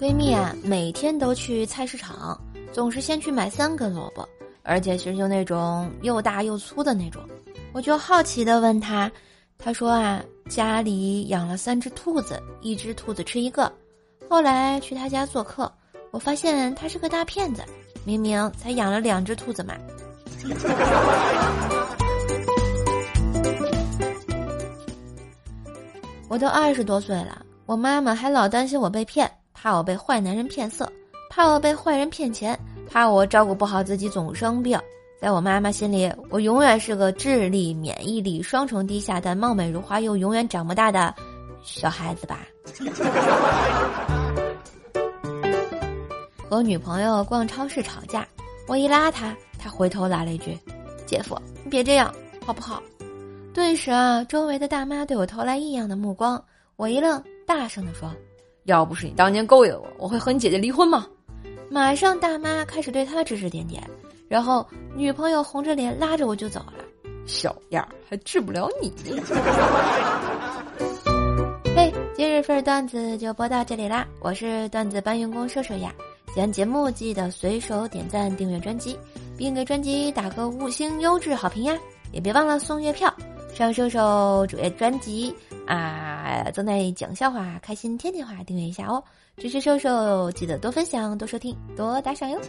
闺蜜啊，每天都去菜市场，总是先去买三根萝卜，而且是就那种又大又粗的那种。我就好奇的问她，她说啊，家里养了三只兔子，一只兔子吃一个。后来去她家做客，我发现她是个大骗子，明明才养了两只兔子嘛。我都二十多岁了，我妈妈还老担心我被骗，怕我被坏男人骗色，怕我被坏人骗钱，怕我照顾不好自己总生病。在我妈妈心里，我永远是个智力、免疫力双重低下但貌美如花又永远长不大的小孩子吧。和女朋友逛超市吵架，我一拉她，她回头来了一句：“姐夫，你别这样，好不好？”顿时啊，周围的大妈对我投来异样的目光。我一愣，大声地说：“要不是你当年勾引我，我会和你姐姐离婚吗？”马上，大妈开始对他指指点点，然后女朋友红着脸拉着我就走了。小样儿，还治不了你。嘿，今日份段子就播到这里啦！我是段子搬运工瘦瘦呀。喜欢节目记得随手点赞、订阅专辑，并给专辑打个五星优质好评呀！也别忘了送月票。上瘦瘦主页专辑啊，正在讲笑话，开心天天话，订阅一下哦！支持瘦瘦，记得多分享、多收听、多打赏哟！